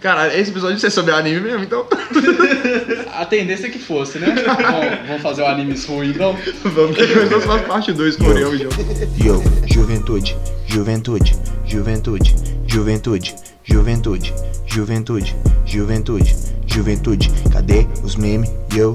Cara, esse episódio vai ser sobre anime mesmo, então. A tendência é que fosse, né? Bom, vamos fazer o anime ruim, então. Vamos que começou só a parte 2 com o Orião e João. Yo, juventude, juventude, juventude, juventude, juventude, juventude, juventude, juventude. Cadê os memes? Yo.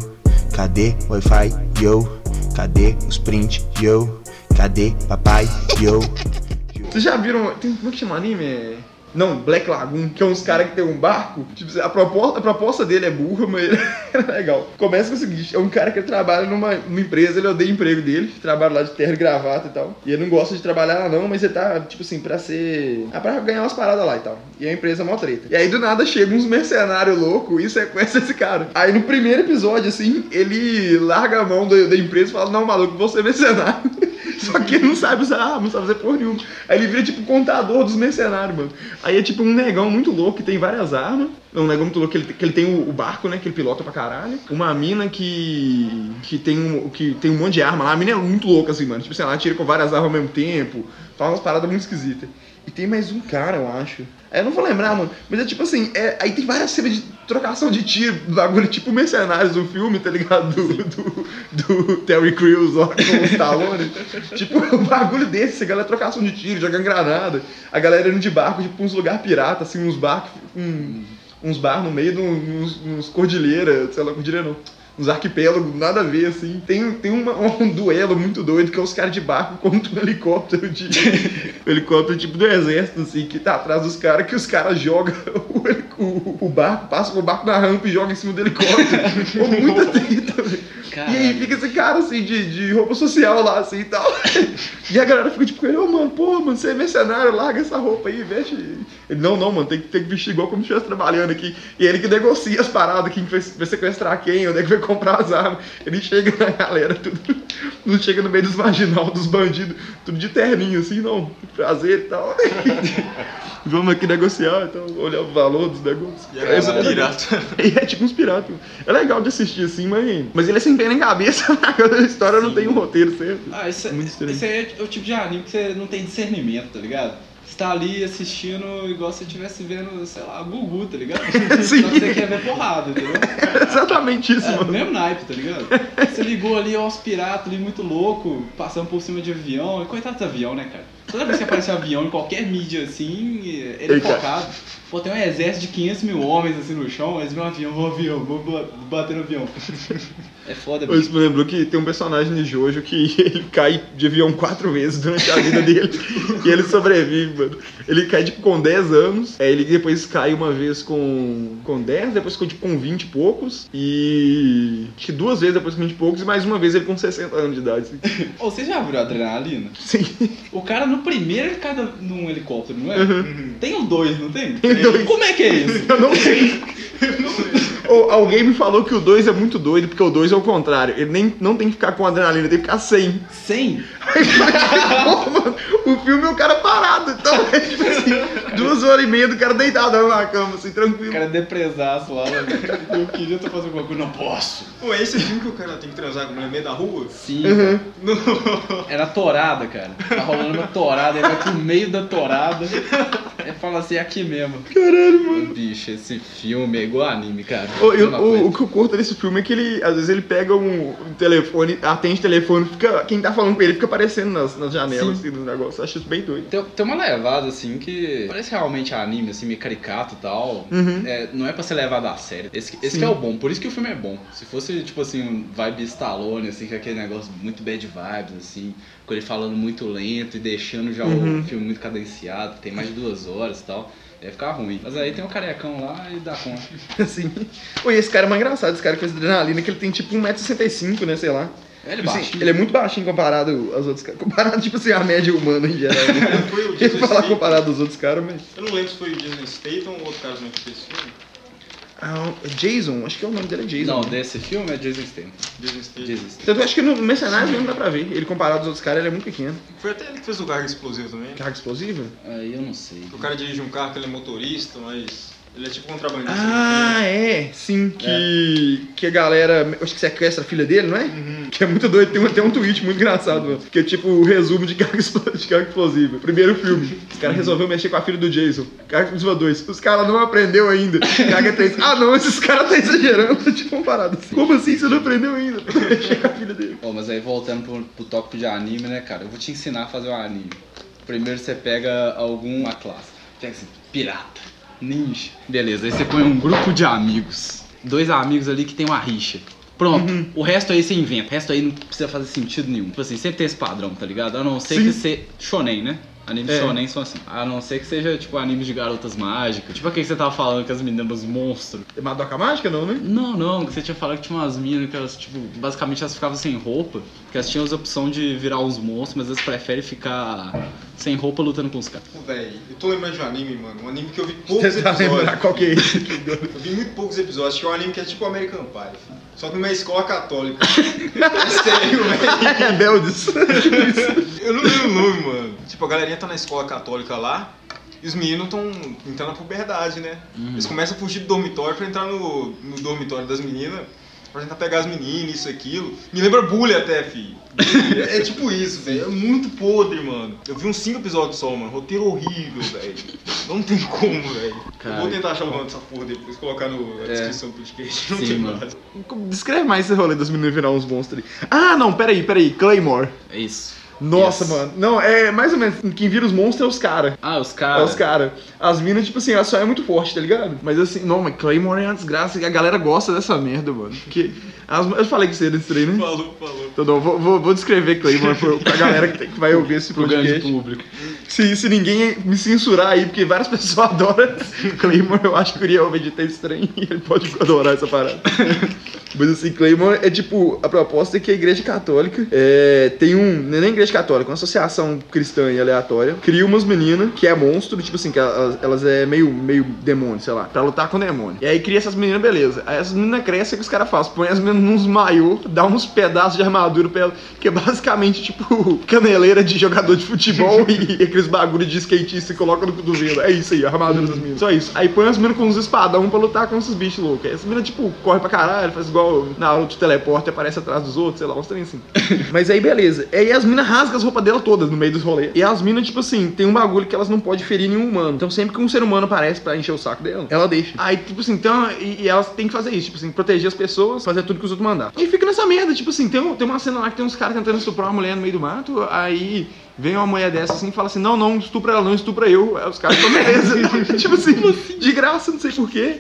Cadê Wi-Fi? Yo. Cadê os print? Yo. Cadê papai? Yo. Vocês já viram. Tem, como é que chama anime? Não, Black Lagoon, que é uns caras que tem um barco. Tipo, a proposta, a proposta dele é burra, mas é legal. Começa com o seguinte: é um cara que trabalha numa, numa empresa, ele odeia o emprego dele, trabalha lá de terra e gravata e tal. E ele não gosta de trabalhar lá, não, mas ele tá, tipo assim, pra ser. Ah, pra ganhar umas paradas lá e tal. E a empresa é mó treta. E aí do nada chega uns mercenários loucos e sequestra esse cara. Aí no primeiro episódio, assim, ele larga a mão da, da empresa e fala: Não, maluco, você é mercenário. Só que ele não sabe usar arma, não sabe fazer porra nenhuma. Aí ele vira tipo contador dos mercenários, mano. Aí é tipo um negão muito louco que tem várias armas. É um negão muito louco que ele, que ele tem o, o barco, né? Que ele pilota pra caralho. Uma mina que. que tem um, que tem um monte de arma lá. A mina é muito louca, assim, mano. Tipo assim, ela tira com várias armas ao mesmo tempo. Faz umas paradas muito esquisitas. E tem mais um cara, eu acho. É, eu não vou lembrar, mano. Mas é tipo assim, é, aí tem várias cenas de trocação de tiro, bagulho tipo Mercenários do filme, tá ligado? Do, do, do Terry Crews lá com o Stallone. tipo, um bagulho desse, a galera trocação de tiro, jogando granada. A galera indo de barco, tipo, uns lugar pirata, assim, uns barcos, um, uns bar no meio de uns, uns cordilheira, sei lá, cordilheira não uns arquipélagos, nada a ver, assim. Tem, tem uma, um duelo muito doido que é os caras de barco contra um helicóptero de. um helicóptero tipo do exército, assim, que tá atrás dos caras, que os caras jogam o, o, o barco, passam o barco na rampa e jogam em cima do helicóptero. Pô, muita treta, velho. E aí fica esse cara assim de, de roupa social lá assim e tal. E a galera fica tipo, ô mano, pô, mano, você é mercenário, larga essa roupa aí, veste. Ele, não, não, mano, tem tem que vestir igual como se estivesse trabalhando aqui. E ele que negocia as paradas, quem vai, vai sequestrar quem, onde é que vai comprar as armas. Ele chega na galera, tudo. Não chega no meio dos marginal, dos bandidos, tudo de terninho, assim, não, prazer e tal. Vamos aqui negociar, então, olhar o valor dos negócios. E Essa é pirata. e é tipo uns piratas. É legal de assistir assim, mas. Mas ele é sem pena em cabeça, a história não tem um roteiro certo. Ah, isso, Muito estranho. esse aí é o tipo de anime que você não tem discernimento, tá ligado? Você tá ali assistindo igual se você estivesse vendo, sei lá, Gugu, tá ligado? Sim. Só que você quer ver porrada, entendeu? É exatamente isso, É, mano. mesmo naipe, tá ligado? Você ligou ali aos piratas ali muito louco, passando por cima de avião. E coitado do avião, né, cara? Toda vez que aparece um avião em qualquer mídia assim, ele é focado. Pô, tem um exército de 500 mil homens assim no chão, eles veem um avião, vou avião, vou ba- bater no avião. É foda, Isso me lembrou que tem um personagem de Jojo que ele cai de avião quatro vezes durante a vida dele e ele sobrevive, mano. Ele cai tipo com 10 anos, aí ele depois cai uma vez com, com 10, depois ficou tipo com 20 e poucos e acho que duas vezes depois com 20 e poucos e mais uma vez ele com 60 anos de idade. Assim. Ô, você já viu a adrenalina? Sim. O cara no primeiro ele cai num helicóptero, não é? Uhum. Tem um dois, não tem? Tem dois. Como é que é isso? Eu não sei. Ou alguém me falou que o 2 é muito doido, porque o 2 é o contrário. Ele nem, não tem que ficar com adrenalina, tem que ficar sem. 100? Pô, mano, o filme é o cara parado, então é tipo assim, duas horas e meia do cara deitado na cama, assim, O tranquilo. cara é depresaço lá, né? Eu queria tô fazendo alguma coisa, não posso. Pô, é esse filme que o cara tem que transar com mulher no meio da rua? Sim, Uhum. Era torada, cara. Tá rolando uma torada, ele vai pro meio da torada. Ele fala assim, é aqui mesmo. Caralho, mano. Bicho, esse filme é igual anime, cara. O, eu- o, o que eu curto desse filme é que ele, às vezes, ele pega um, telefone, atende o telefone, fica, quem tá falando com ele fica aparecendo nas, nas janelas, Sim. assim, do negócio. Eu acho isso bem doido. Tem, tem uma levada, assim, que parece realmente anime, assim, meio caricato e tal. Uhum. É, não é pra ser levado a sério. Esse, esse que é o bom, por isso que o filme é bom. Se fosse, tipo assim, um vibe Stallone, assim, com aquele negócio muito bad vibes, assim, com ele falando muito lento e deixando já Uhum. o filme muito cadenciado, tem mais de duas horas e tal, ia ficar ruim. Mas aí tem um carecão lá e dá conta. Assim. Pô, e esse cara é mais engraçado, esse cara com essa adrenalina, que ele tem tipo 1,65m, né, sei lá. Ele Tipo assim, ele é muito baixinho comparado aos outros caras. Comparado, tipo assim, à média humana em geral. Né? Foi o Jason falar comparado aos outros caras, mas. Eu não lembro se foi o Jason Statham ou outro cara que fez filme. Ah, Jason, acho que é o nome dele é Jason. Não, desse filme é Jason Statham. Jason Statham. Jason Statham. Tanto eu acho que no Mercenários mesmo dá pra ver. Ele comparado aos outros caras, ele é muito pequeno. Foi até ele que fez o Carga Explosivo também. Carga explosiva? Aí eu não sei. O cara dirige um carro que ele é motorista, mas Ele é tipo contrabandista. Ah, é, sim, que, que a galera, acho que sequestra a filha dele, não é? Que é muito doido, tem um, tem um tweet muito engraçado, mano, que é tipo o resumo de carga, de carga explosiva. Primeiro filme, os caras resolveram mexer com a filha do Jason, carga explosiva 2, os caras não aprendeu ainda, carga 3, ah não, esses caras tá exagerando, tipo uma parada assim. Como assim você não aprendeu ainda? mexer com a filha dele. Ó, mas aí voltando pro, pro tópico de anime, né, cara? Eu vou te ensinar a fazer um anime. Primeiro você pega alguma classe. Pega assim, pirata, ninja. Beleza, aí você põe um grupo de amigos. Dois amigos ali que tem uma rixa. Pronto, o resto aí você inventa. O resto aí não precisa fazer sentido nenhum. Tipo assim, sempre tem esse padrão, tá ligado? A não ser Sim. que você. Shonen, né? Animes É. shonen são assim. A não ser que seja, tipo, animes de garotas mágicas. Tipo aquele que você tava falando que as meninas monstros. É Madoka Mágica não, né? Não, não, que você tinha falado que tinha umas minas que elas, tipo, basicamente elas ficavam sem roupa, que elas tinham a opção de virar uns monstros, mas elas preferem ficar sem roupa lutando com os caras. Véi, eu tô lembrando de um anime, mano. Um anime que eu vi poucos Você tá episódios. lembrar qual que é esse? Eu vi muito poucos episódios, que é um anime que é tipo American Pie, filho. Só que numa escola católica. é sério, velho. Rebeldes. Eu não lembro o nome, mano. Tipo, a galerinha tá na escola católica lá. E os meninos estão entrando na puberdade, né? Eles começam a fugir do dormitório pra entrar no, no dormitório das meninas. Pra tentar pegar as meninas, isso, aquilo. Me lembra bullying até, fi. É tipo isso, velho. É muito podre, mano. Eu vi uns 5 episódios só, mano. Roteiro horrível, velho. Não tem como, velho. Eu vou tentar achar o nome dessa porra depois, colocar no, na É. descrição do podcast. Não Sim, tem mano. nada. Descreve mais esse rolê das meninas virar uns monstros ali. Ah, não, peraí, peraí. Claymore. É isso. Nossa, Yes. mano. Não, é mais ou menos. Quem vira os monstros é os caras. Ah, os É caras. os caras. As minas, tipo assim, ela só é muito forte, tá ligado? Mas assim, não, mas Claymore é uma desgraça. e A galera gosta dessa merda, mano. Porque. as- eu falei que você nesse trem, né? Falou, falou. Então, não, vou, vou, vou descrever Claymore pra, pra galera que, tem- que vai ouvir esse Pro grande público. Se, se ninguém me censurar aí, porque várias pessoas adoram Claymore, eu acho que o Uriel vai editar esse trem e ele pode adorar essa parada. Mas assim, Claymore é tipo, a proposta é que a igreja católica é, tem um, não é nem igreja católica, uma associação cristã e aleatória, cria umas meninas que é monstro, tipo assim, que elas, elas é meio, meio demônio, sei lá, pra lutar com o demônio. E aí cria essas meninas, beleza. Aí as meninas crescem, o que os caras fazem? Põe as meninas nos maiô, dá uns pedaços de armadura pra elas, que é basicamente tipo caneleira de jogador de futebol e aqueles bagulho de skatista e coloca no cotovelo. É isso aí, a armadura das meninas. Só isso. Aí põe as meninas com uns espadão pra lutar com esses bichos loucos. Aí as meninas, tipo, corre pra caralho, faz igual na aula de teleporte, aparece atrás dos outros, sei lá, uns assim. Mas aí, beleza. Aí as minas rasgam as roupas dela todas no meio dos rolês. E as minas, tipo assim, tem um bagulho que elas não podem ferir nenhum humano. Então sempre que um ser humano aparece pra encher o saco dela, ela deixa. Aí, tipo assim, então, e, e elas têm que fazer isso, tipo assim, proteger as pessoas, fazer tudo que os outros mandar. E fica nessa merda, tipo assim, tem, um- tem uma cena lá que tem uns caras tentando estuprar uma mulher no meio do mato, aí vem uma mulher dessa assim e fala assim, não, não, estupra ela, não estupra eu. Aí os caras falam, beleza. tipo assim, de graça, não sei porquê.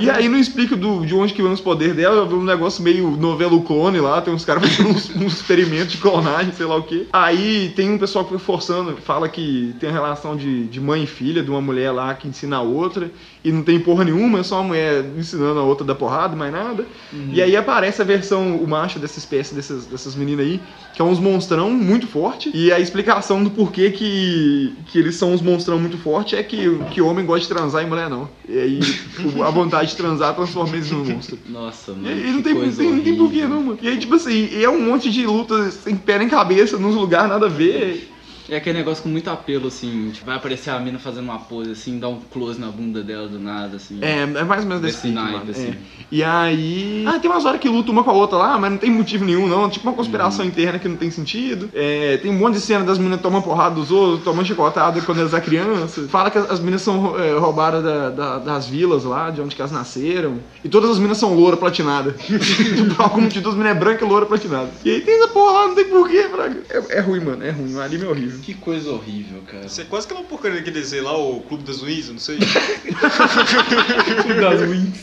E aí não explica do, de onde que vem os poderes dela, eu vi um negócio meio novelo clone lá, tem uns caras fazendo uns, uns experimentos de clonagem, sei lá o quê. Aí tem um pessoal que foi forçando, fala que tem a relação de, de mãe e filha, de uma mulher lá que ensina a outra, e não tem porra nenhuma, é só uma mulher ensinando a outra da porrada, mais nada. E aí aparece a versão, o macho dessa espécie, dessas, dessas meninas aí, que é uns monstrão muito forte, e a explicação do porquê que, que eles são uns monstrão muito forte é que, que homem gosta de transar e mulher não. E aí a vontade de transar transforma eles num monstro. Nossa, E mano. aí que não tem, não tem, não tem porquê não, mano. E aí, tipo assim, é um monte de luta sem pé nem cabeça, nos lugares nada a ver. É aquele negócio com muito apelo, assim. Tipo, vai aparecer a mina fazendo uma pose, assim, dá um close na bunda dela do nada, assim. É, é mais ou menos desse Desse pique, naipe, mano. assim. É. E aí. Ah, tem umas horas que luta uma com a outra lá, mas não tem motivo nenhum, não. Tipo uma conspiração interna que não tem sentido. É, tem um monte de cena das meninas tomando porrada dos outros, tomando chicotada quando elas eram crianças. Fala que as as meninas são é, roubadas da- da- das vilas lá, de onde que elas nasceram. E todas as meninas são loura platinada. Por algum motivo, as meninas é branca, loura platinada. E aí tem essa porra lá, não tem porquê, fraga. É, é ruim, mano, é ruim. O anime é horrível. Que coisa horrível, cara. Isso é quase aquela porcaria que desenho lá, o Clube das eu não sei. das wings.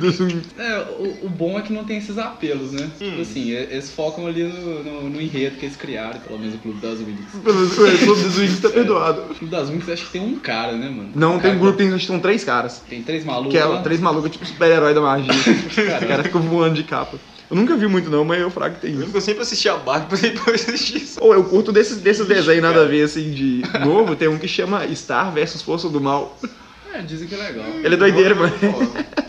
das wings. É, o, o bom é que não tem esses apelos, né? Hum. Tipo assim, e- eles focam ali no, no, no enredo que eles criaram, pelo menos o Clube das Wings. Pelo menos o Clube dos Wings tá perdoado. O Clube das Wings acho que tem um cara, né, mano? Não, Um tem cara- grupo, tem, acho que são três caras. Tem três malucos Que é lá. três malucos, tipo super-herói da magia. Os caras ficam voando de capa. Eu nunca vi muito não, mas eu frago que tem Eu sempre assisti a Barbie pra depois assistir isso. Ou eu curto desses, desses desenhos nada a ver, assim, de novo. Tem um que chama Star versus Força do Mal. É, dizem que é legal. Ele é doideira, mano.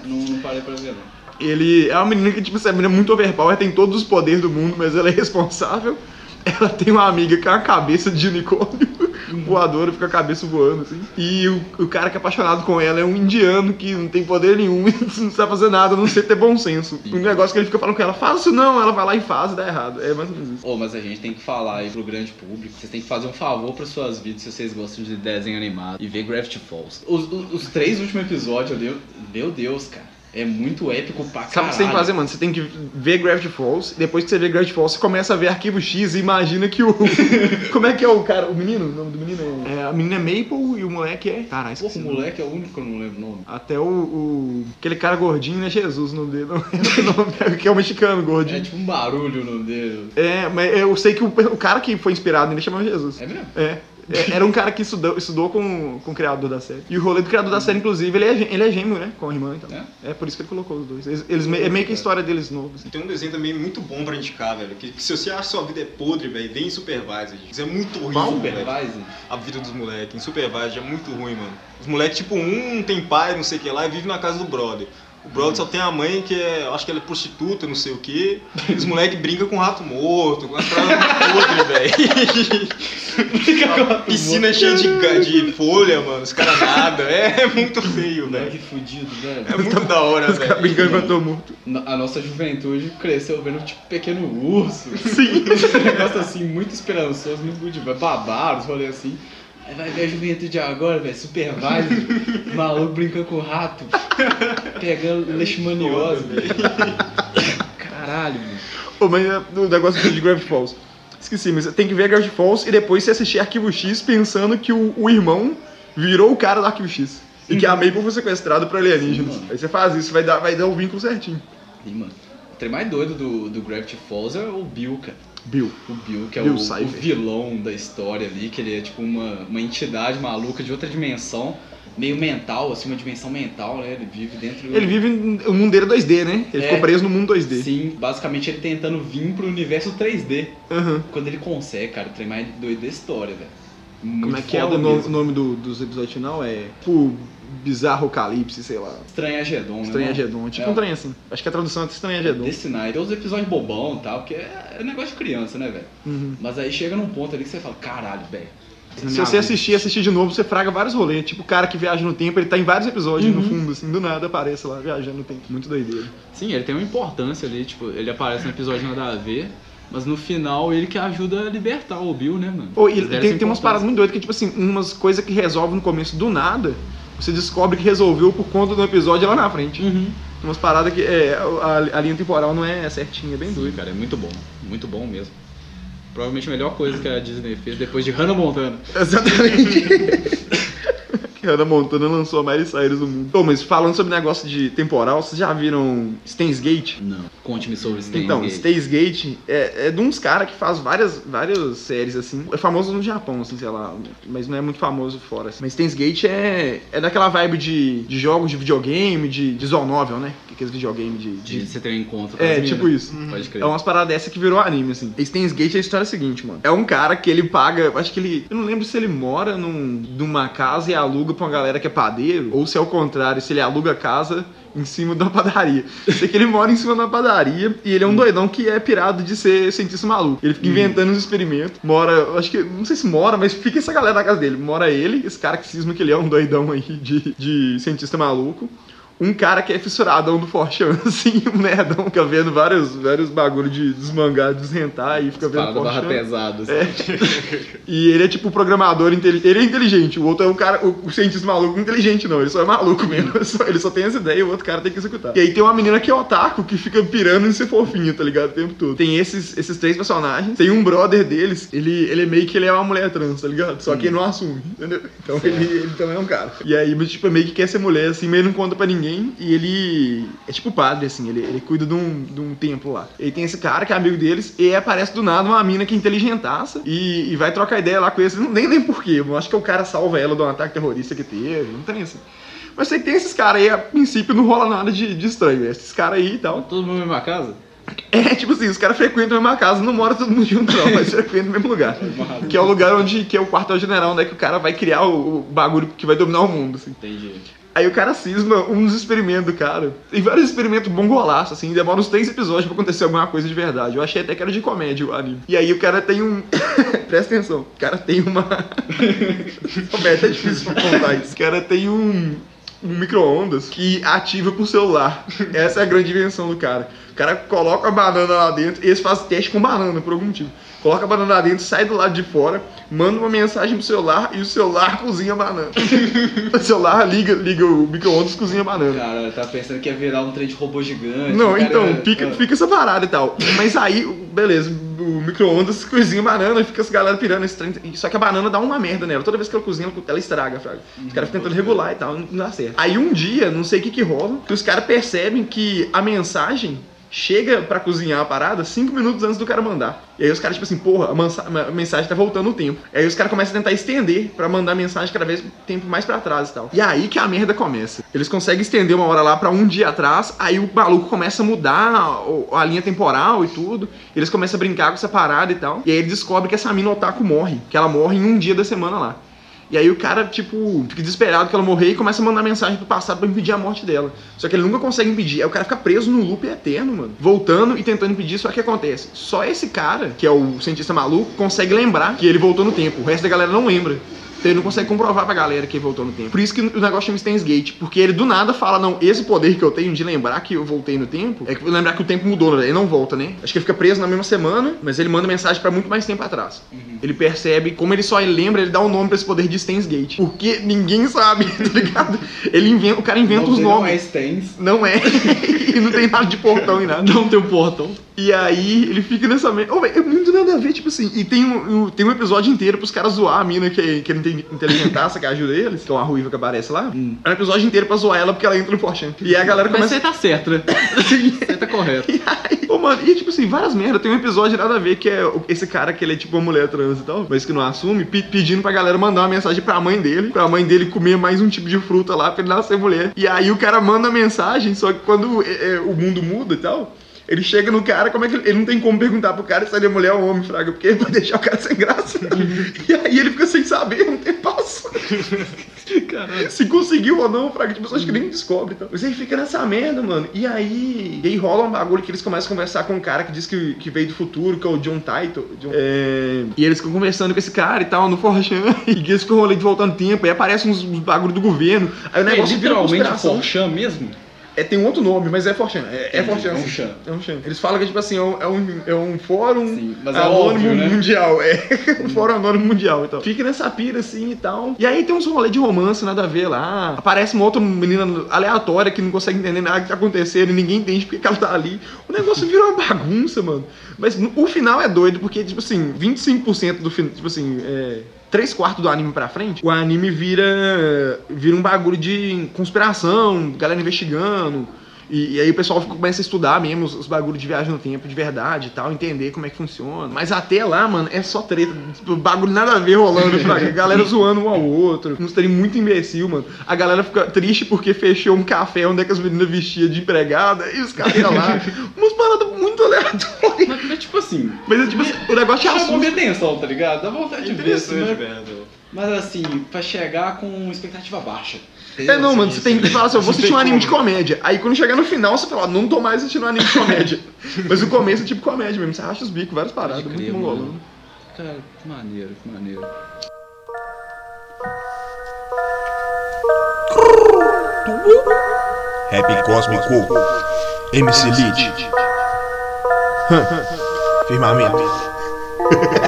Não, não parei pra ver, não. Ele é uma menina que, tipo, essa menina é muito overpower, tem todos os poderes do mundo, mas ela é responsável. Ela tem uma amiga que é uma cabeça de unicórnio. voadora, fica a cabeça voando, assim. E o, o cara que é apaixonado com ela é um indiano que não tem poder nenhum, não sabe fazer nada, a não sei ter bom senso. Um negócio que ele fica falando com ela, faz isso não, ela vai lá e faz e dá errado. É mais ou menos isso. Ô, mas a gente tem que falar aí pro grande público. Vocês têm que fazer um favor para suas vidas se vocês gostam de desenho animado e ver Gravity Falls. Os, os, os três últimos episódios ali, eu- meu Deus, cara. É muito épico pra Sabe o caralho. que você tem que fazer, mano? Você tem que ver Gravity Falls, e depois que você vê Gravity Falls, você começa a ver Arquivo X e imagina que o. Como é que é o cara? O menino? O nome do menino é. é a menina é Maple e o moleque é. Caralho, Porra, o o nome. moleque é o único que eu não lembro o nome. Até o, o- Aquele cara gordinho, né? Jesus, o nome dele. Não lembro o nome, que é o mexicano É gordinho. tipo um barulho o nome dele. É, mas eu sei que o, o cara que foi inspirado nele chama Jesus. É mesmo? É. É, Era um cara que estudou, estudou com, com o criador da série. E o rolê do criador da série, inclusive, ele é, ele é gêmeo, né? Com a irmã e tal. É? É por isso que ele colocou os dois. Eles, eles me- é meio que a história deles novo. assim. Tem um desenho também muito bom pra indicar, velho. Que, que se você acha que sua vida é podre, velho, vem em Supervisor. gente. Isso é muito horrível, velho. Supervisor? A vida dos moleques. Em Supervisor é muito ruim, mano. Os moleques, tipo, um tem pai, não sei o que lá, e vive na casa do brother. O brother só tem a mãe que é, eu acho que ela é prostituta, não sei o que. Os moleques brincam com rato morto, com as paradas podres, velho. Piscina cheia de, de folha, mano. Os caras nada. É, muito feio, Moleque velho. fudido, velho. É muito da hora, Os caras velho. brincando com a tô morto. A nossa juventude cresceu vendo tipo pequeno urso. Sim. um negócio assim, muito esperançoso, muito good. Babados, rolê assim. Aí vai ver a juventude agora, velho, supervisor, maluco brincando com o rato, pegando leishmaniose, velho. Caralho, mano. Ô, mas é, o negócio de Gravity Falls. Esqueci, mas tem que ver Gravity Falls e depois você assistir Arquivo X pensando que o, o irmão virou o cara do Arquivo X. E que a Maple foi sequestrada por alienígenas. Sim. Aí você faz isso, vai dar, vai dar o vínculo certinho. E, mano, o trem mais doido do, do Gravity Falls é o Bill, cara. Bill. O Bill, que é Bill o, o vilão da história ali, que ele é tipo uma, uma entidade maluca de outra dimensão, meio mental, assim, uma dimensão mental, né? Ele vive dentro Ele vive no mundo dele 2D, né? Ele É. ficou preso no mundo 2D. Sim, basicamente ele tentando vir pro universo 3D. Aham. Quando ele consegue, cara, o trem mais doido da história, velho. Como é que é o nome, o nome do, dos episódios final? É. Tipo, Bizarro Calypse, sei lá. Estranhagedon, né? Estranhagedon. Tipo É. um trem assim. Acho que a tradução é Estranhagedon. Desse night. Os episódios bobão e tal, porque é, é negócio de criança, né, velho? Uhum. Mas aí chega num ponto ali que você fala, caralho, velho. Se você assistir assistir de novo, você fraga vários rolês. Tipo, o cara que viaja no tempo, ele tá em vários episódios no Uhum. fundo, assim, do nada aparece lá viajando no tempo. Muito doideira. Sim, ele tem uma importância ali, tipo, ele aparece no episódio nada a ver, mas no final ele que ajuda a libertar o Bill, né, mano? Pô, e tem, tem umas paradas muito doidas que, tipo assim, umas coisas que resolve no começo do nada, você descobre que resolveu por conta do episódio lá na frente. Uhum. Umas paradas que é, a, a linha temporal não é certinha, é bem Sim, doido. cara, é muito bom. Muito bom mesmo. Provavelmente a melhor coisa que a Disney fez depois de Hannah Montana. Exatamente. que Hannah Montana lançou a Miley Cyrus no mundo. Pô, mas falando sobre negócio de temporal, vocês já viram Stains Gate? Não. Conte-me sobre Steins Então, Gate. Stays Gate é, é de uns caras que faz várias, várias séries, assim. É famoso no Japão, assim, sei lá, mas não é muito famoso fora. Assim. Mas Stays Gate é, é daquela vibe de, de jogos de videogame, de, de Zone Novel, né? Que aqueles videogame de... De de... você ter um encontro com É, tipo minas. isso. Pode crer. É umas paradas dessa que virou anime, assim. Stains Gate, a história é a seguinte, mano. É um cara que ele paga, acho que ele... Eu não lembro se ele mora num, numa casa e aluga pra uma galera que é padeiro, ou se é o contrário, se ele aluga a casa em cima uma padaria. Sei que ele mora em cima de uma padaria e ele é um doidão que é pirado de ser cientista maluco. Ele fica inventando uns experimentos. Mora, acho que, não sei se mora, mas fica essa galera na casa dele. Mora ele, esse cara que cisma que ele é um doidão aí de, de cientista maluco um cara que é fissuradão do Forchan, assim, um nerdão, fica vendo vários, vários bagulho de desmangar, desrentar e fica vendo Parada barra Forchan. pesada. assim. É. E ele é tipo o programador inteligente. Ele é inteligente, o outro é o cara, o, cientista maluco inteligente, não. Ele só é maluco mesmo. Ele só, tem essa ideia e o outro cara tem que executar. E aí tem uma menina que é otaku, que fica pirando em ser fofinha, tá ligado? O tempo todo. Tem esses, esses três personagens. Tem um brother deles, ele, ele é meio que ele é uma mulher trans, tá ligado? Só que ele não assume, entendeu? Então ele, ele também é um cara. E aí, tipo, meio que quer ser mulher, assim, mas ele não conta pra ninguém. E ele é tipo padre, assim, ele, ele cuida de um, de um templo lá. E tem esse cara que é amigo deles, e aparece do nada uma mina que é inteligentaça e, e vai trocar ideia lá com eles. Não, nem nem porquê, eu acho que o cara salva ela de um ataque terrorista que teve, não tem assim. Mas sei que tem esses caras aí, a princípio não rola nada de, de estranho, né? esses caras aí e tal. Todo mundo na mesma casa? É, tipo assim, os caras frequentam a mesma casa, não mora todo mundo junto não, mas frequentam o mesmo lugar. Que é o lugar onde, que é o quartel-general, né, que o cara vai criar o, o bagulho que vai dominar o mundo, assim. Entendi. Aí o cara cisma um dos experimentos do cara. Tem vários experimentos bongolaço, assim, demora uns três episódios pra acontecer alguma coisa de verdade. Eu achei até que era de comédia o anime. E aí o cara tem um. presta atenção. O cara tem uma. Roberto, é até difícil pra contar isso. O cara tem um. Um micro-ondas que ativa pro celular. Essa é a grande invenção do cara. O cara coloca a banana lá dentro e eles fazem teste com banana por algum motivo. Coloca a banana dentro, sai do lado de fora, manda uma mensagem pro celular e o celular cozinha a banana. o celular liga, liga o micro-ondas e cozinha a banana. Cara, tá pensando que ia virar um trem de robô gigante. Não, cara, então, fica, ah. fica essa parada e tal. Mas aí, beleza, o micro-ondas cozinha banana e fica essa galera pirando esse trem. Só que a banana dá uma merda nela. Toda vez que ela cozinha, ela estraga, fraga. Os caras ficam tentando regular e tal, não dá certo. Aí um dia, não sei o que que rola, que os caras percebem que a mensagem chega pra cozinhar a parada cinco minutos antes do cara mandar. E aí os caras, tipo assim, porra, a, mensagem tá voltando no tempo. E aí os caras começam a tentar estender pra mandar a mensagem cada vez tempo mais pra trás e tal. E aí que a merda começa. Eles conseguem estender uma hora lá pra um dia atrás, aí o maluco começa a mudar o- a linha temporal e tudo. Eles começam a brincar com essa parada e tal. E aí ele descobre que essa mina otaku morre. Que ela morre em um dia da semana lá. E aí o cara, tipo, fica desesperado que ela morrer e começa a mandar mensagem pro passado pra impedir a morte dela. Só que ele nunca consegue impedir. Aí o cara fica preso no loop eterno, mano. Voltando e tentando impedir, só que acontece. Só esse cara, que é o cientista maluco, consegue lembrar que ele voltou no tempo. O resto da galera não lembra. Então ele não consegue comprovar pra galera que ele voltou no tempo. Por isso que o negócio chama Steins Gate. Porque ele do nada fala, não, esse poder que eu tenho de lembrar que eu voltei no tempo, é que lembrar que o tempo mudou, né? Ele não volta, né? Acho que ele fica preso na mesma semana, mas ele manda mensagem pra muito mais tempo atrás. Ele percebe, como ele só lembra, ele dá um nome pra esse poder de Steins Gate. Porque ninguém sabe, tá ligado? Ele inventa, o cara inventa os Não, nomes. Não é Stens. Não é. e não tem nada de portão e nada. Não tem um portão. E aí ele fica nessa. Ô, velho, é muito nada a ver, tipo assim. E tem um, tem um episódio inteiro pros caras zoar a mina que, que é inte- inteligentaça, que ajuda eles, que é uma ruiva que aparece lá. É um episódio inteiro pra zoar ela porque ela entra no Forchan. E a galera Mas começa. você tá certo, né? Você tá correto. E aí, mano, e tipo assim, várias merdas. Tem um episódio nada a ver que é esse cara que ele é tipo uma mulher trans e tal, mas que não assume, pe- pedindo pra galera mandar uma mensagem pra mãe dele, pra mãe dele comer mais um tipo de fruta lá pra ele nascer mulher. E aí o cara manda a mensagem, só que quando é, é, o mundo muda e tal. Ele chega no cara, como é que ele, ele não tem como perguntar pro cara se ele é mulher ou homem, fraga, porque vai deixar o cara sem graça. e aí ele fica sem saber, não tem passo. Caralho. Se conseguiu ou não, Fraga, tipo, pessoas que nem descobre. Então. Mas aí fica nessa merda, mano. E aí, e aí rola um bagulho que eles começam a conversar com um cara que diz que, que veio do futuro, que é o John Title. John- É, E eles ficam conversando com esse cara e tal, no Forchan. E eles ficam rolê de voltando tempo. Aí aparecem uns, uns bagulho do governo. Aí o É negócio vira literalmente conspiração. Forchan mesmo? É, tem um outro nome, mas é Forchan. É, é Forchan. é um sim. chan. É um chan. Eles falam que, tipo assim, é um, é um, é um fórum Sim, mas é anônimo óbvio, né? mundial. É, um fórum anônimo mundial e tal. Fica nessa pira assim e tal. E aí tem uns rolê de romance, nada a ver lá. Aparece uma outra menina aleatória que não consegue entender nada que tá acontecendo e ninguém entende porque que ela tá ali. O negócio virou uma bagunça, mano. Mas no- o final é doido, porque, tipo assim, 25% do final, tipo assim, é. 3 quartos do anime pra frente, o anime vira vira um bagulho de conspiração, galera investigando. E, e aí o pessoal começa a estudar mesmo os, os bagulhos de viagem no tempo de verdade e tal, entender como é que funciona. Mas até lá, mano, é só treta. Tipo, bagulho nada a ver rolando, fraga. A galera zoando um ao outro. Uns trem muito imbecil, mano. A galera fica triste porque fechou um café onde é que as meninas vestiam de empregada e os caras iam lá. Umas paradas muito aleatórias. Mas, mas, tipo assim, Mas é tipo assim, o negócio te chamou assusta. minha atenção, tá ligado? Dá vontade de ver isso, né? velho. Mas assim, pra chegar com expectativa baixa. É, não, mano, você tem que falar assim, eu vou assistir um anime de comédia. Aí quando chegar no final, você fala, não tô mais assistindo um anime de comédia. Mas o começo é tipo comédia mesmo, você racha os bicos, várias paradas, Pode muito mongolão. mano. Cara, que maneiro, que maneiro. Rap cósmico. MC Lit. Firmamento.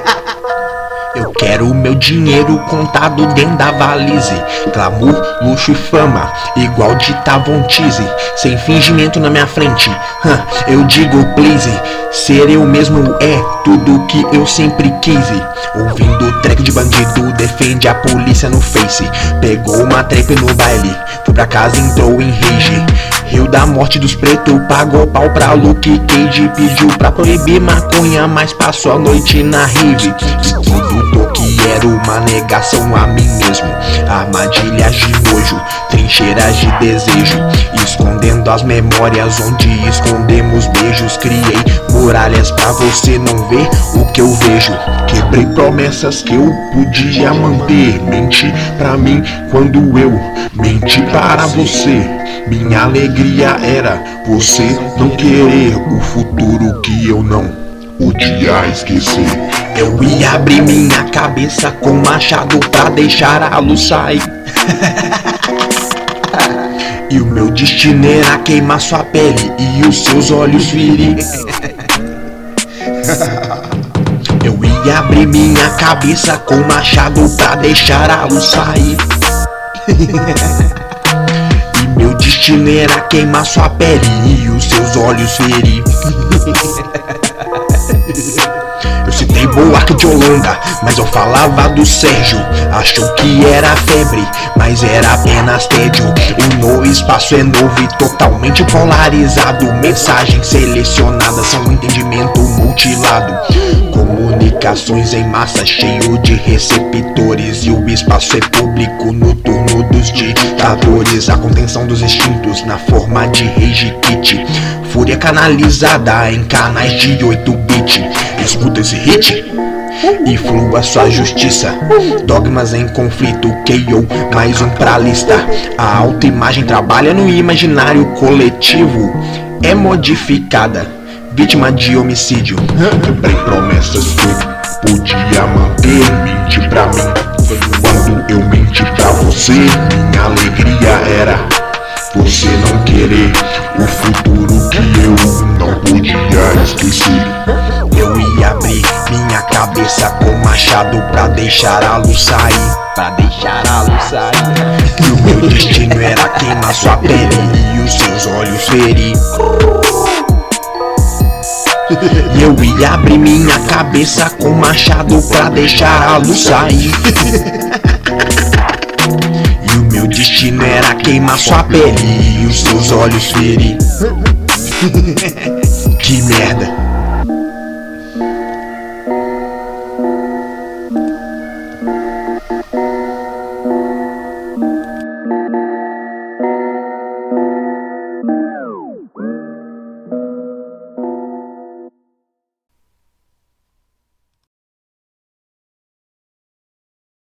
Quero meu dinheiro contado dentro da valise. Glamour, luxo e fama, igual de Tavon. Sem fingimento na minha frente. Eu digo please. Ser eu mesmo é tudo que eu sempre quis. Ouvindo o track de bandido, defende a polícia no face. Pegou uma trap no baile, foi pra casa entrou em rage. Rio da morte dos pretos, pagou pau pra Luke Cage Pediu pra proibir maconha, mas passou a noite na rave E tudo que era uma negação a mim mesmo. Armadilhas de nojo, trincheiras de desejo. Escondendo as memórias onde escondemos beijos. Criei muralhas pra você não ver o que eu vejo. Quebrei promessas que eu podia manter. Menti pra mim quando eu menti para você. Minha alegria era você não querer o futuro que eu não podia esquecer. Eu ia abrir minha cabeça com machado pra deixar a luz sair. E o meu destino era queimar sua pele e os seus olhos virem. Eu ia abrir minha cabeça com machado pra deixar a luz sair. E meu destino era queimar sua pele e os seus olhos ferir. Citei Boac de Holanda, mas eu falava do Sérgio. Achou que era febre, mas era apenas tédio. O no espaço é novo e totalmente polarizado. Mensagens selecionadas são um entendimento multilado. Comunicações em massa, cheio de receptores. E o espaço é público no turno dos ditadores. A contenção dos instintos na forma de rage kit. Fúria canalizada em canais de 8-bit. Escuta esse hit e flua sua justiça. Dogmas em conflito, KO, mais um pra lista. A autoimagem trabalha no imaginário coletivo, é modificada, vítima de homicídio. Quebrei promessas que podia manter, mente pra mim. Quando eu menti pra você, minha alegria era você não querer o futuro que eu não podia esquecer. Eu ia abrir minha cabeça com machado pra deixar a luz sair. Pra deixar a luz sair. E o meu destino era queimar sua pele e os seus olhos ferir. E eu ia abrir minha cabeça com machado pra deixar a luz sair. Meu destino era queimar sua pele e os seus olhos ferir. Que merda.